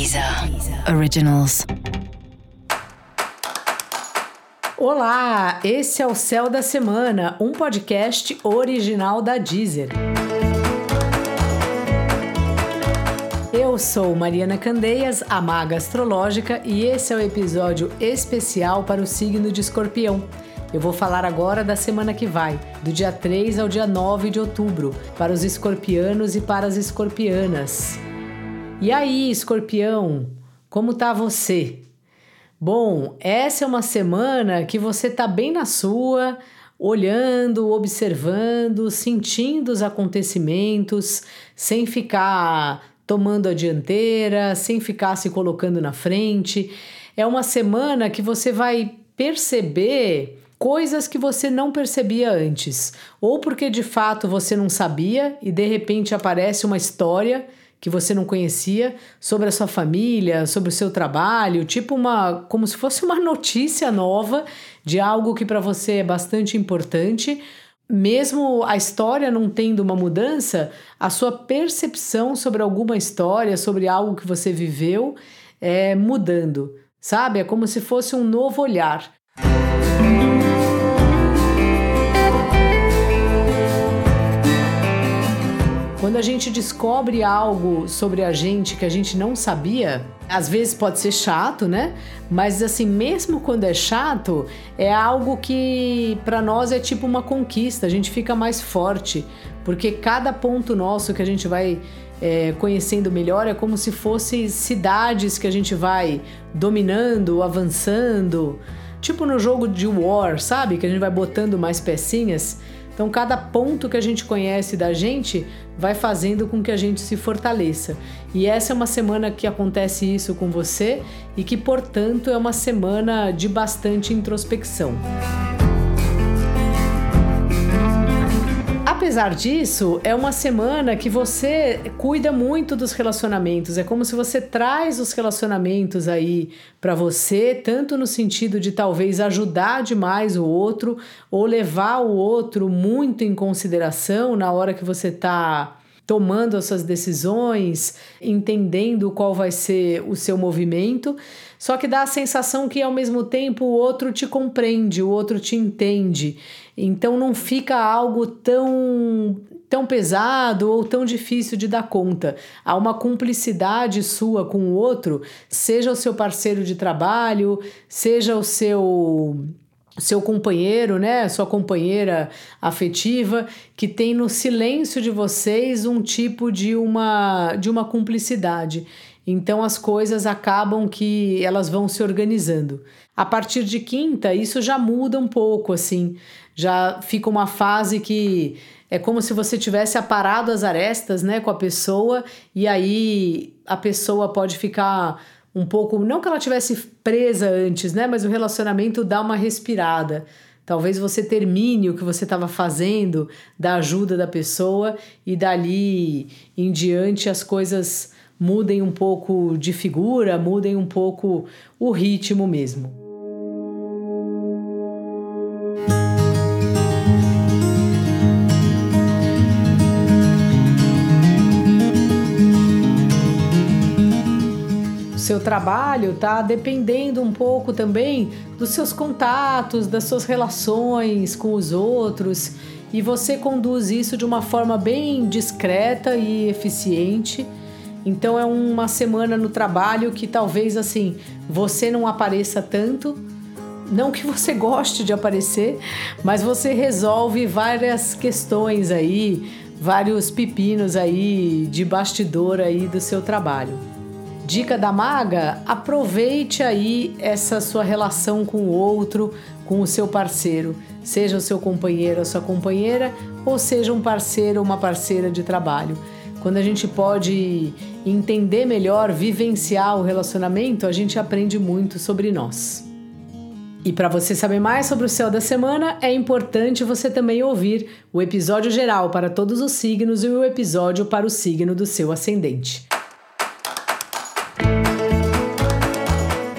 Deezer Originals. Olá, esse é o Céu da Semana, um podcast original da Deezer. Eu sou Mariana Candeias, a maga astrológica, e esse é o episódio especial para o signo de Escorpião. Eu vou falar agora da semana que vai, do dia 3 ao dia 9 de outubro, para os escorpianos e para as escorpianas. E aí, escorpião, como tá você? Bom, essa é uma semana que você tá bem na sua, olhando, observando, sentindo os acontecimentos, sem ficar tomando a dianteira, sem ficar se colocando na frente. É uma semana que você vai perceber coisas que você não percebia antes, ou porque de fato você não sabia e de repente aparece uma história que você não conhecia sobre a sua família, sobre o seu trabalho, tipo uma como se fosse uma notícia nova de algo que para você é bastante importante. Mesmo a história não tendo uma mudança, a sua percepção sobre alguma história, sobre algo que você viveu, é mudando, sabe? É como se fosse um novo olhar. A gente descobre algo sobre a gente que a gente não sabia, às vezes pode ser chato, né? Mas assim, mesmo quando é chato, é algo que para nós é tipo uma conquista, a gente fica mais forte, porque cada ponto nosso que a gente vai é, conhecendo melhor é como se fossem cidades que a gente vai dominando, avançando, tipo no jogo de War, sabe? Que a gente vai botando mais pecinhas. Então, cada ponto que a gente conhece da gente vai fazendo com que a gente se fortaleça. E essa é uma semana que acontece isso com você e que, portanto, é uma semana de bastante introspecção. Apesar disso, é uma semana que você cuida muito dos relacionamentos. É como se você traz os relacionamentos aí para você, tanto no sentido de talvez ajudar demais o outro ou levar o outro muito em consideração na hora que você está tomando as suas decisões, entendendo qual vai ser o seu movimento. Só que dá a sensação que ao mesmo tempo o outro te compreende, o outro te entende. Então não fica algo tão tão pesado ou tão difícil de dar conta. Há uma cumplicidade sua com o outro, seja o seu parceiro de trabalho, seja o seu seu companheiro, né, sua companheira afetiva, que tem no silêncio de vocês um tipo de uma de uma cumplicidade. Então as coisas acabam que elas vão se organizando. A partir de quinta, isso já muda um pouco assim. Já fica uma fase que é como se você tivesse aparado as arestas, né, com a pessoa e aí a pessoa pode ficar um pouco, não que ela tivesse presa antes, né, mas o relacionamento dá uma respirada. Talvez você termine o que você estava fazendo da ajuda da pessoa e dali em diante as coisas mudem um pouco de figura, mudem um pouco o ritmo mesmo. Seu trabalho está dependendo um pouco também dos seus contatos, das suas relações com os outros, e você conduz isso de uma forma bem discreta e eficiente. Então é uma semana no trabalho que talvez assim você não apareça tanto, não que você goste de aparecer, mas você resolve várias questões aí, vários pepinos aí de bastidor aí do seu trabalho. Dica da maga: aproveite aí essa sua relação com o outro, com o seu parceiro, seja o seu companheiro ou sua companheira, ou seja um parceiro ou uma parceira de trabalho. Quando a gente pode entender melhor, vivenciar o relacionamento, a gente aprende muito sobre nós. E para você saber mais sobre o céu da semana, é importante você também ouvir o episódio geral para todos os signos e o episódio para o signo do seu ascendente.